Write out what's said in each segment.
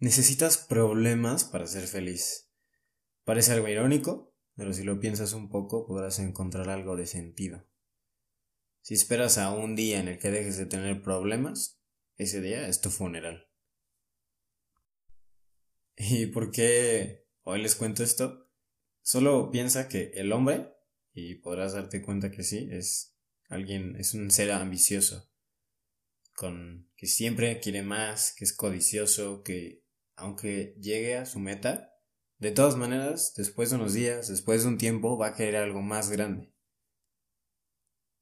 Necesitas problemas para ser feliz. Parece algo irónico, pero si lo piensas un poco podrás encontrar algo de sentido. Si esperas a un día en el que dejes de tener problemas, ese día es tu funeral. ¿Y por qué hoy les cuento esto? Solo piensa que el hombre, y podrás darte cuenta que sí, es alguien, es un ser ambicioso, con que siempre quiere más, que es codicioso, que aunque llegue a su meta, de todas maneras, después de unos días, después de un tiempo, va a querer algo más grande.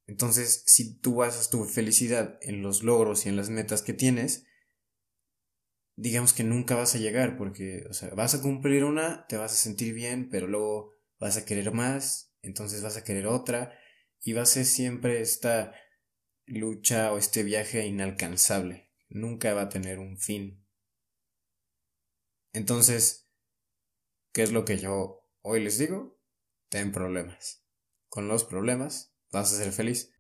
Entonces, si tú basas tu felicidad en los logros y en las metas que tienes, digamos que nunca vas a llegar, porque, o sea, vas a cumplir una, te vas a sentir bien, pero luego vas a querer más, entonces vas a querer otra, y va a ser siempre esta lucha o este viaje inalcanzable. Nunca va a tener un fin. Entonces, ¿qué es lo que yo hoy les digo? Ten problemas. Con los problemas vas a ser feliz.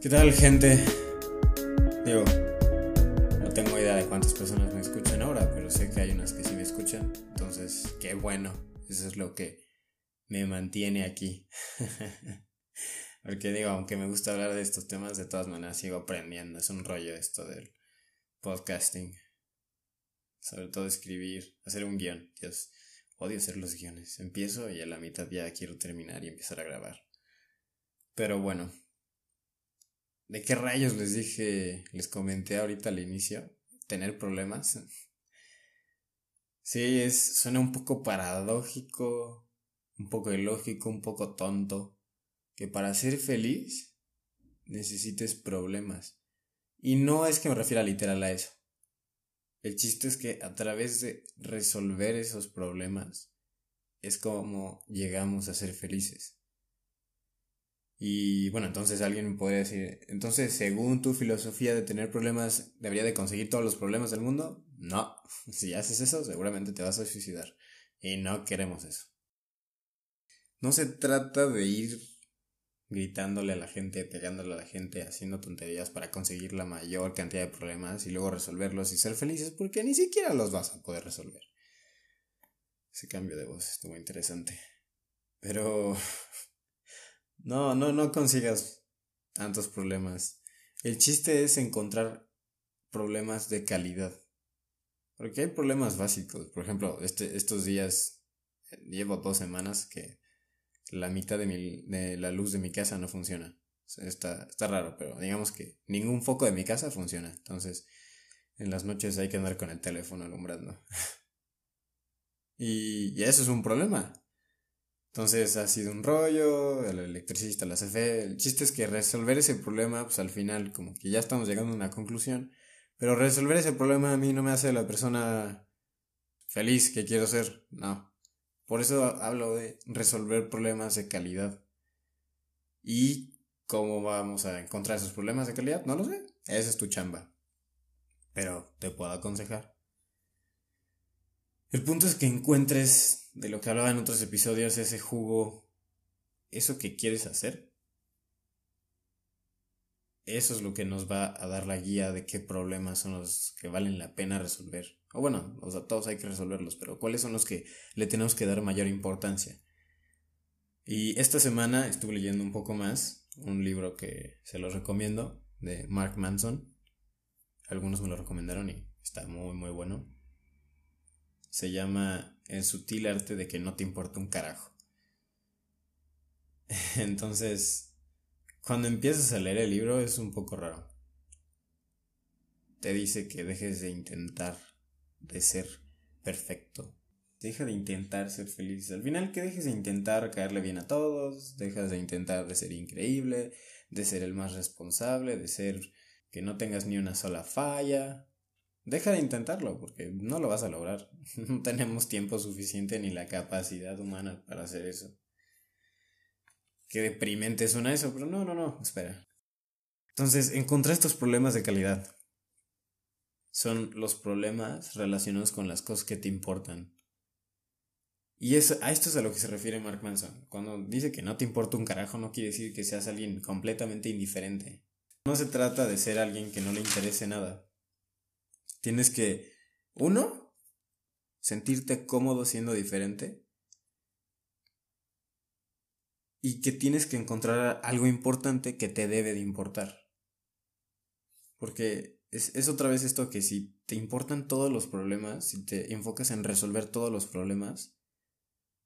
¿Qué tal gente? Digo, no tengo idea de cuántas personas me escuchan ahora, pero sé que hay unas que sí me escuchan. Entonces, qué bueno. Eso es lo que me mantiene aquí. Porque digo, aunque me gusta hablar de estos temas, de todas maneras sigo aprendiendo. Es un rollo esto del podcasting. Sobre todo escribir, hacer un guion. Dios, odio hacer los guiones. Empiezo y a la mitad ya quiero terminar y empezar a grabar. Pero bueno. ¿De qué rayos les dije, les comenté ahorita al inicio? Tener problemas. Sí, es, suena un poco paradójico, un poco ilógico, un poco tonto, que para ser feliz necesites problemas. Y no es que me refiera literal a eso. El chiste es que a través de resolver esos problemas es como llegamos a ser felices. Y bueno, entonces alguien podría decir, entonces según tu filosofía de tener problemas, ¿debería de conseguir todos los problemas del mundo? No, si haces eso seguramente te vas a suicidar. Y no queremos eso. No se trata de ir gritándole a la gente, pegándole a la gente, haciendo tonterías para conseguir la mayor cantidad de problemas y luego resolverlos y ser felices porque ni siquiera los vas a poder resolver. Ese cambio de voz estuvo interesante. Pero... No, no, no consigas tantos problemas. El chiste es encontrar problemas de calidad. Porque hay problemas básicos. Por ejemplo, este, estos días, llevo dos semanas que la mitad de, mi, de la luz de mi casa no funciona. Está, está raro, pero digamos que ningún foco de mi casa funciona. Entonces, en las noches hay que andar con el teléfono alumbrando. y, y eso es un problema. Entonces ha sido un rollo, el electricista, la CFE. El chiste es que resolver ese problema, pues al final, como que ya estamos llegando a una conclusión. Pero resolver ese problema a mí no me hace la persona feliz que quiero ser. No. Por eso hablo de resolver problemas de calidad. ¿Y cómo vamos a encontrar esos problemas de calidad? No lo sé. Esa es tu chamba. Pero te puedo aconsejar. El punto es que encuentres, de lo que hablaba en otros episodios, ese jugo, eso que quieres hacer. Eso es lo que nos va a dar la guía de qué problemas son los que valen la pena resolver. O bueno, o sea, todos hay que resolverlos, pero ¿cuáles son los que le tenemos que dar mayor importancia? Y esta semana estuve leyendo un poco más, un libro que se los recomiendo, de Mark Manson. Algunos me lo recomendaron y está muy, muy bueno. Se llama El sutil arte de que no te importa un carajo. Entonces, cuando empiezas a leer el libro es un poco raro. Te dice que dejes de intentar de ser perfecto. Deja de intentar ser feliz. Al final que dejes de intentar caerle bien a todos, dejas de intentar de ser increíble, de ser el más responsable, de ser que no tengas ni una sola falla. Deja de intentarlo porque no lo vas a lograr. No tenemos tiempo suficiente ni la capacidad humana para hacer eso. Qué deprimente suena eso, pero no, no, no, espera. Entonces, encontré estos problemas de calidad son los problemas relacionados con las cosas que te importan. Y a esto es a lo que se refiere Mark Manson. Cuando dice que no te importa un carajo, no quiere decir que seas alguien completamente indiferente. No se trata de ser alguien que no le interese nada. Tienes que, uno, sentirte cómodo siendo diferente. Y que tienes que encontrar algo importante que te debe de importar. Porque es, es otra vez esto que si te importan todos los problemas, si te enfocas en resolver todos los problemas,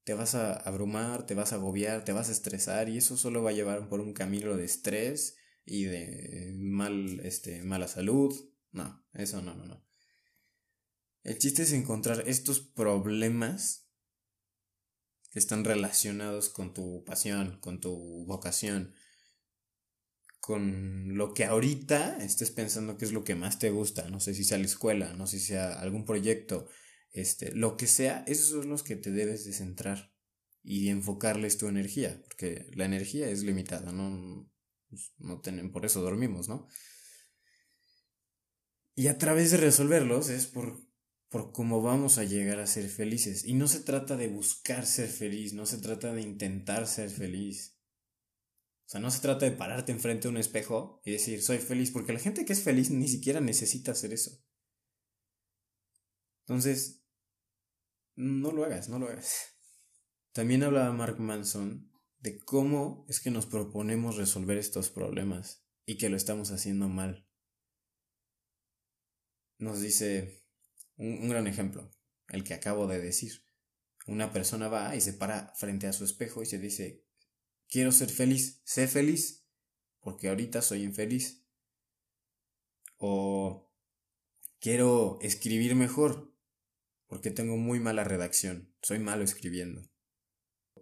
te vas a abrumar, te vas a agobiar, te vas a estresar y eso solo va a llevar por un camino de estrés y de mal, este, mala salud. No, eso no, no, no. El chiste es encontrar estos problemas que están relacionados con tu pasión, con tu vocación, con lo que ahorita estés pensando que es lo que más te gusta, no sé si sea la escuela, no sé si sea algún proyecto, este, lo que sea, esos son los que te debes de centrar y enfocarles tu energía, porque la energía es limitada, no, no tienen, por eso dormimos, ¿no? Y a través de resolverlos es por por cómo vamos a llegar a ser felices. Y no se trata de buscar ser feliz, no se trata de intentar ser feliz. O sea, no se trata de pararte enfrente de un espejo y decir soy feliz, porque la gente que es feliz ni siquiera necesita hacer eso. Entonces, no lo hagas, no lo hagas. También hablaba Mark Manson de cómo es que nos proponemos resolver estos problemas y que lo estamos haciendo mal. Nos dice, un, gran ejemplo, el que acabo de decir. Una persona va y se para frente a su espejo y se dice, quiero ser feliz, sé feliz, porque ahorita soy infeliz. O quiero escribir mejor, porque tengo muy mala redacción, soy malo escribiendo.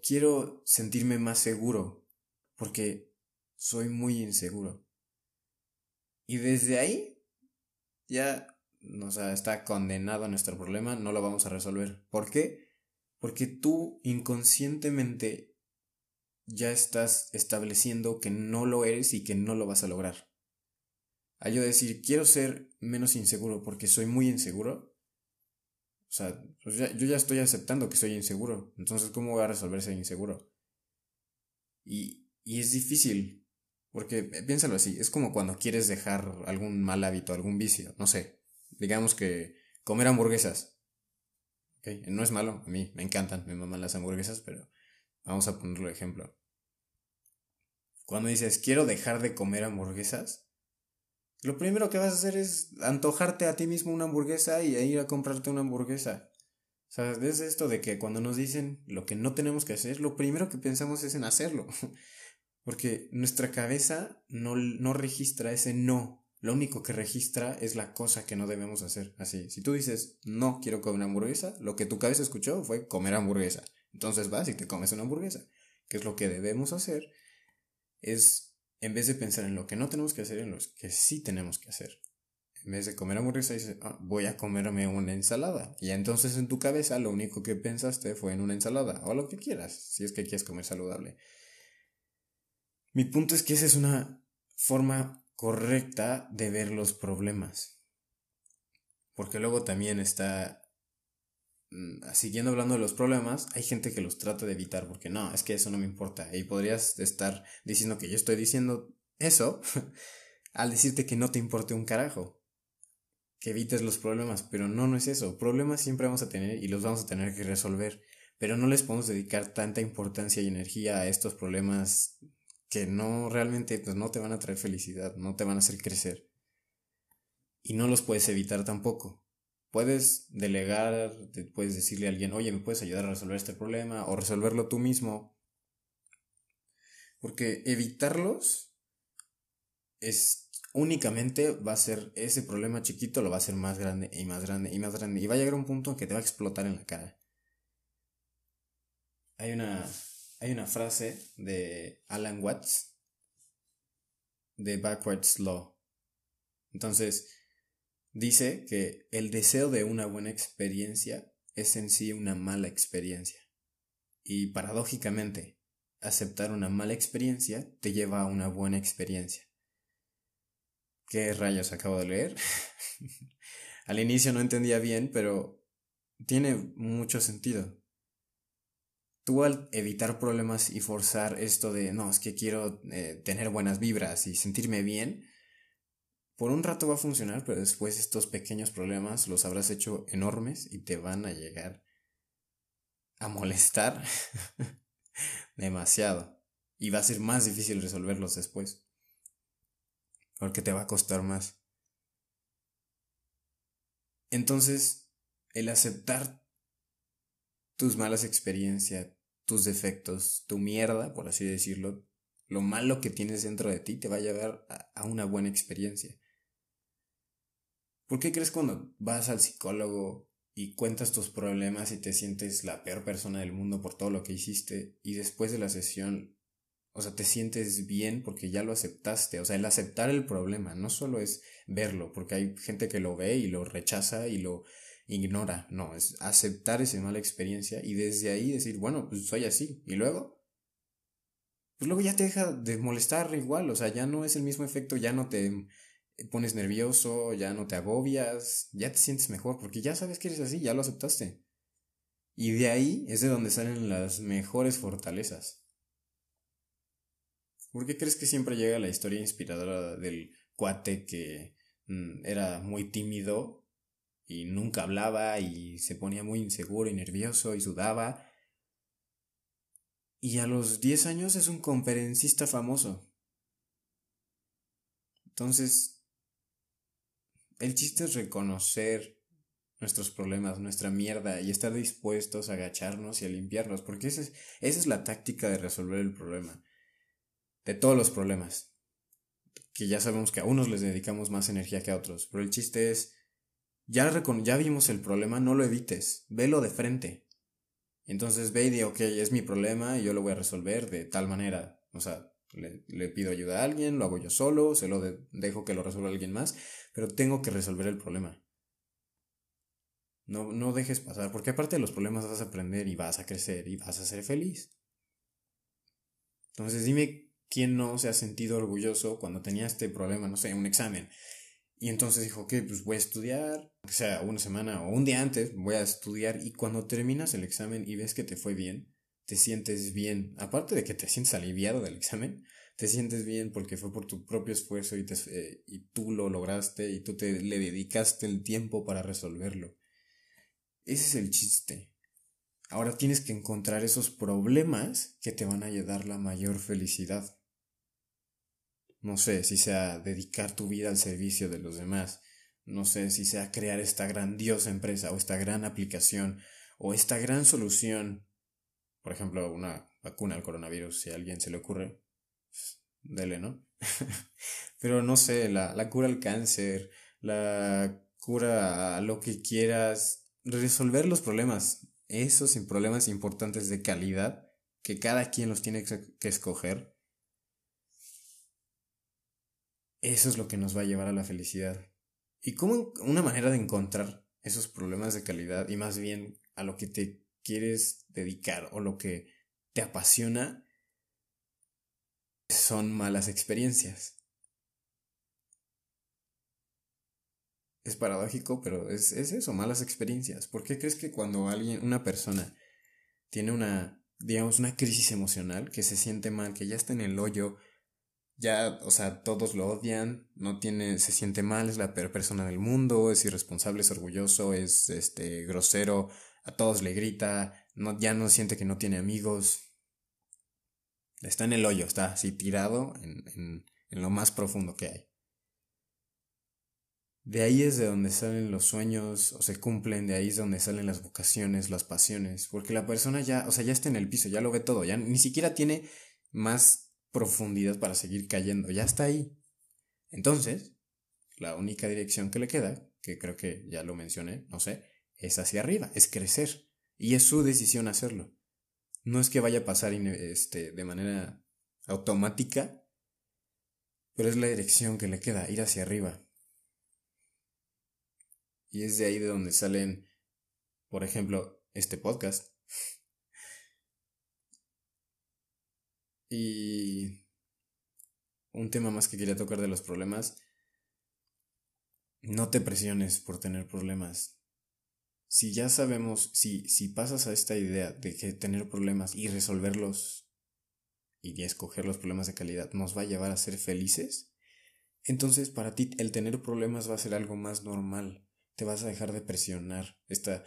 Quiero sentirme más seguro, porque soy muy inseguro. Y desde ahí ya o sea, está condenado nuestro problema, no lo vamos a resolver. ¿Por qué? Porque tú inconscientemente ya estás estableciendo que no lo eres y que no lo vas a lograr. Al yo decir, quiero ser menos inseguro porque soy muy inseguro, o sea, pues yo ya estoy aceptando que soy inseguro. Entonces, ¿cómo voy a resolver ser inseguro? Y, y es difícil, porque piénsalo así, es como cuando quieres dejar algún mal hábito, algún vicio, no sé, digamos que comer hamburguesas. No es malo, a mí me encantan, me maman las hamburguesas, pero vamos a ponerlo de ejemplo. Cuando dices, quiero dejar de comer hamburguesas, lo primero que vas a hacer es antojarte a ti mismo una hamburguesa y ir a comprarte una hamburguesa. O sea, es esto de que cuando nos dicen lo que no tenemos que hacer, lo primero que pensamos es en hacerlo. Porque nuestra cabeza no, no registra ese no lo único que registra es la cosa que no debemos hacer. Así, si tú dices, no quiero comer hamburguesa, lo que tu cabeza escuchó fue comer hamburguesa. Entonces vas y te comes una hamburguesa. ¿Qué es lo que debemos hacer? Es, en vez de pensar en lo que no tenemos que hacer, en lo que sí tenemos que hacer. En vez de comer hamburguesa, dices, ah, voy a comerme una ensalada. Y entonces en tu cabeza lo único que pensaste fue en una ensalada. O lo que quieras, si es que quieres comer saludable. Mi punto es que esa es una forma correcta de ver los problemas. Porque luego también está, siguiendo hablando de los problemas, hay gente que los trata de evitar porque no, es que eso no me importa. Y podrías estar diciendo que yo estoy diciendo eso al decirte que no te importe un carajo. Que evites los problemas, pero no, no es eso. Problemas siempre vamos a tener y los vamos a tener que resolver. Pero no les podemos dedicar tanta importancia y energía a estos problemas que no realmente pues no te van a traer felicidad, no te van a hacer crecer. Y no los puedes evitar tampoco. Puedes delegar, puedes decirle a alguien, oye, ¿me puedes ayudar a resolver este problema? O resolverlo tú mismo. Porque evitarlos es únicamente va a ser ese problema chiquito, lo va a hacer más grande y más grande y más grande. Y va a llegar un punto en que te va a explotar en la cara. Hay una hay una frase de Alan Watts de Backwards Law. Entonces, dice que el deseo de una buena experiencia es en sí una mala experiencia. Y paradójicamente, aceptar una mala experiencia te lleva a una buena experiencia. ¿Qué rayos acabo de leer? Al inicio no entendía bien, pero tiene mucho sentido. tú al evitar problemas y forzar esto de, no, es que quiero eh, tener buenas vibras y sentirme bien, por un rato va a funcionar, pero después estos pequeños problemas los habrás hecho enormes y te van a llegar a molestar demasiado. Y va a ser más difícil resolverlos después. Porque te va a costar más. Entonces, el aceptar tus malas experiencias, tus defectos, tu mierda, por así decirlo, lo malo que tienes dentro de ti te va a llevar a, una buena experiencia. ¿Por qué crees cuando vas al psicólogo y cuentas tus problemas y te sientes la peor persona del mundo por todo lo que hiciste y después de la sesión, o sea, te sientes bien porque ya lo aceptaste? O sea, el aceptar el problema no solo es verlo, porque hay gente que lo ve y lo rechaza y lo ignora, no, es aceptar esa mala experiencia y desde ahí decir, bueno, pues soy así. Y luego, pues luego ya te deja de molestar igual, o sea, ya no es el mismo efecto, ya no te pones nervioso, ya no te agobias, ya te sientes mejor, porque ya sabes que eres así, ya lo aceptaste. Y de ahí es de donde salen las mejores fortalezas. ¿Por qué crees que siempre llega la historia inspiradora del cuate que mm, era muy tímido y nunca hablaba y se ponía muy inseguro y nervioso y sudaba. Y a los 10 años es un conferencista famoso. Entonces, el chiste es reconocer nuestros problemas, nuestra mierda y estar dispuestos a agacharnos y a limpiarlos, porque esa es, esa es la táctica de resolver el problema. De todos los problemas. Que ya sabemos que a unos les dedicamos más energía que a otros, pero el chiste es ya, ya vimos el problema, no lo evites, velo de frente. Entonces ve y di, ok, es mi problema y yo lo voy a resolver de tal manera. O sea, le, pido ayuda a alguien, lo hago yo solo, se lo dejo que lo resuelva alguien más, pero tengo que resolver el problema. No, no dejes pasar, porque aparte de los problemas vas a aprender y vas a crecer y vas a ser feliz. Entonces dime quién no se ha sentido orgulloso cuando tenía este problema, no sé, un examen, y entonces dijo, ok, pues voy a estudiar, o sea, una semana o un día antes voy a estudiar y cuando terminas el examen y ves que te fue bien, te sientes bien. Aparte de que te sientes aliviado del examen, te sientes bien porque fue por tu propio esfuerzo y, te, eh, y tú lo lograste y tú te le dedicaste el tiempo para resolverlo. Ese es el chiste. Ahora tienes que encontrar esos problemas que te van a dar la mayor felicidad. No sé si sea dedicar tu vida al servicio de los demás. No sé si sea crear esta grandiosa empresa o esta gran aplicación o esta gran solución. Por ejemplo, una vacuna al coronavirus, si a alguien se le ocurre. Pues, dele, ¿no? Pero no sé, la, la cura al cáncer, la cura a lo que quieras, resolver los problemas, esos problemas importantes de calidad, que cada quien los tiene que escoger, Eso es lo que nos va a llevar a la felicidad. Y como una manera de encontrar esos problemas de calidad y más bien a lo que te quieres dedicar o lo que te apasiona son malas experiencias. Es paradójico, pero es, es eso, malas experiencias. ¿Por qué crees que cuando alguien, una persona, tiene una, digamos, una crisis emocional, que se siente mal, que ya está en el hoyo, ya, o sea, todos lo odian, no tiene, se siente mal, es la peor persona del mundo, es irresponsable, es orgulloso, es este grosero, a todos le grita, no, ya no siente que no tiene amigos. Está en el hoyo, está así tirado en, en, en lo más profundo que hay. De ahí es de donde salen los sueños o se cumplen, de ahí es donde salen las vocaciones, las pasiones, porque la persona ya, o sea, ya está en el piso, ya lo ve todo, ya ni siquiera tiene más profundidad para seguir cayendo. Ya está ahí. Entonces, la única dirección que le queda, que creo que ya lo mencioné, no sé, es hacia arriba, es crecer. Y es su decisión hacerlo. No es que vaya a pasar este, de manera automática, pero es la dirección que le queda, ir hacia arriba. Y es de ahí de donde salen, por ejemplo, este podcast. Y un tema más que quería tocar de los problemas. No te presiones por tener problemas. Si ya sabemos, si, si pasas a esta idea de que tener problemas y resolverlos y escoger los problemas de calidad nos va a llevar a ser felices, entonces para ti el tener problemas va a ser algo más normal. Te vas a dejar de presionar esta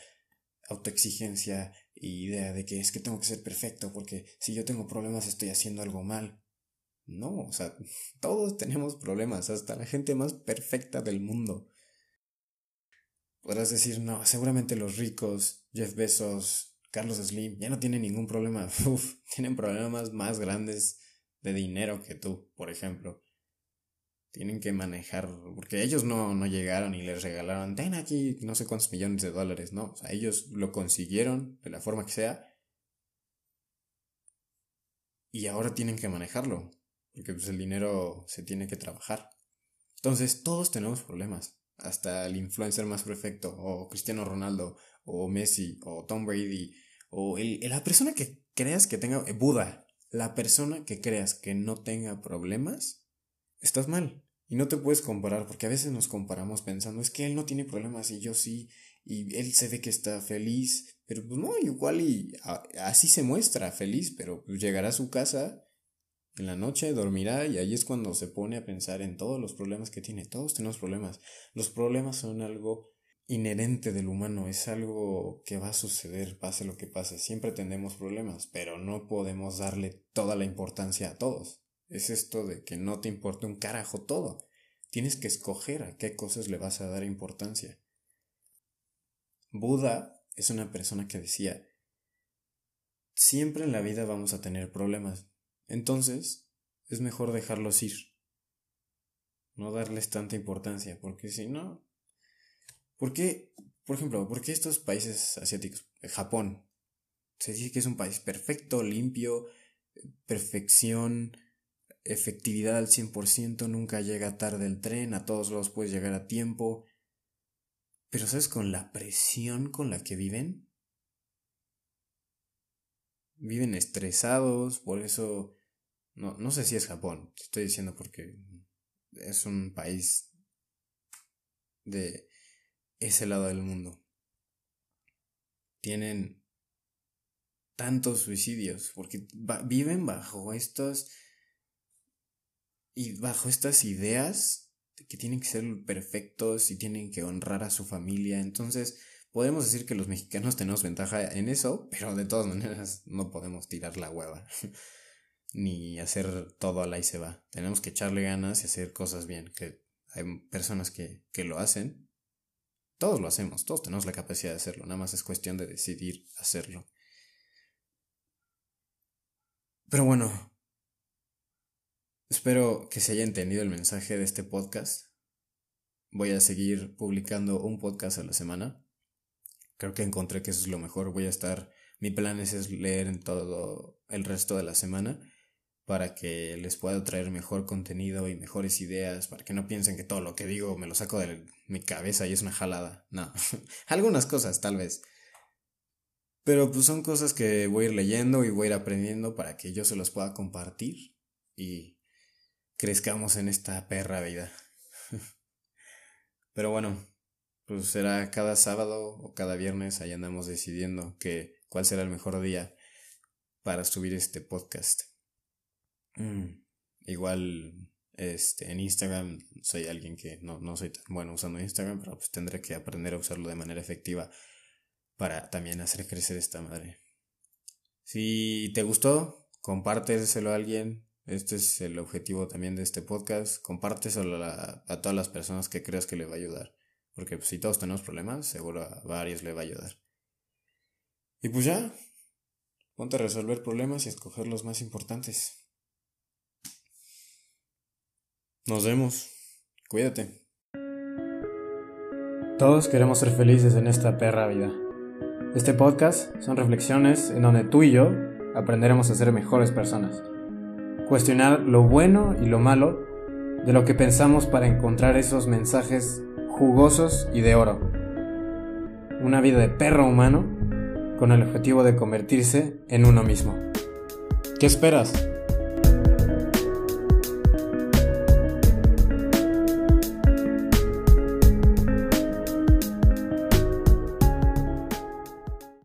autoexigencia y idea de que es que tengo que ser perfecto porque si yo tengo problemas estoy haciendo algo mal. No, o sea, todos tenemos problemas, hasta la gente más perfecta del mundo. Podrás decir, no, seguramente los ricos, Jeff Bezos, Carlos Slim, ya no tienen ningún problema. Uf, tienen problemas más grandes de dinero que tú, por ejemplo. Tienen que manejar, porque ellos no, no llegaron y les regalaron, ten aquí no sé cuántos millones de dólares, no. O sea, ellos lo consiguieron de la forma que sea. Y ahora tienen que manejarlo, porque pues el dinero se tiene que trabajar. Entonces, todos tenemos problemas hasta el influencer más perfecto, o Cristiano Ronaldo, o Messi, o Tom Brady, o el, la persona que creas que tenga, eh, Buda, la persona que creas que no tenga problemas, estás mal. Y no te puedes comparar, porque a veces nos comparamos pensando, es que él no tiene problemas y yo sí, y él se ve que está feliz, pero pues no, igual y así se muestra feliz, pero pues llegará a su casa en la noche dormirá y ahí es cuando se pone a pensar en todos los problemas que tiene. Todos tenemos problemas. Los problemas son algo inherente del humano, es algo que va a suceder, pase lo que pase. Siempre tenemos problemas, pero no podemos darle toda la importancia a todos. Es esto de que no te importe un carajo todo. Tienes que escoger a qué cosas le vas a dar importancia. Buda es una persona que decía, siempre en la vida vamos a tener problemas, entonces, es mejor dejarlos ir. No darles tanta importancia, porque si no... ¿Por qué, por ejemplo, por qué estos países asiáticos, Japón, se dice que es un país perfecto, limpio, perfección, efectividad al 100%, nunca llega tarde el tren, a todos lados puedes llegar a tiempo. Pero ¿sabes con la presión con la que viven? Viven estresados, por eso no, no sé si es Japón, te estoy diciendo porque es un país de ese lado del mundo. Tienen tantos suicidios porque viven bajo estos y bajo estas ideas de que tienen que ser perfectos y tienen que honrar a su familia. Entonces, podemos decir que los mexicanos tenemos ventaja en eso, pero de todas maneras no podemos tirar la hueva. ni hacer todo a la y se va. Tenemos que echarle ganas y hacer cosas bien, que hay personas que, que lo hacen. Todos lo hacemos, todos tenemos la capacidad de hacerlo, nada más es cuestión de decidir hacerlo. Pero bueno, espero que se haya entendido el mensaje de este podcast. Voy a seguir publicando un podcast a la semana. Creo que encontré que eso es lo mejor. Voy a estar, mi plan es leer en todo el resto de la semana para que les pueda traer mejor contenido y mejores ideas, para que no piensen que todo lo que digo me lo saco de mi cabeza y es una jalada. No, algunas cosas tal vez. Pero pues son cosas que voy a ir leyendo y voy a ir aprendiendo para que yo se los pueda compartir y crezcamos en esta perra vida. Pero bueno, pues será cada sábado o cada viernes, ahí andamos decidiendo que cuál será el mejor día para subir este podcast. Mm, igual este, en Instagram soy alguien que no, no soy tan bueno usando Instagram, pero pues tendré que aprender a usarlo de manera efectiva para también hacer crecer esta madre. Si te gustó, compárteselo a alguien. Este es el objetivo también de este podcast. Compárteselo a, todas las personas que creas que le va a ayudar. Porque pues, si todos tenemos problemas, seguro a varios le va a ayudar. Y pues ya, ponte a resolver problemas y escoger los más importantes. Nos vemos. Cuídate. Todos queremos ser felices en esta perra vida. Este podcast son reflexiones en donde tú y yo aprenderemos a ser mejores personas. Cuestionar lo bueno y lo malo de lo que pensamos para encontrar esos mensajes jugosos y de oro. Una vida de perro humano con el objetivo de convertirse en uno mismo. ¿Qué esperas?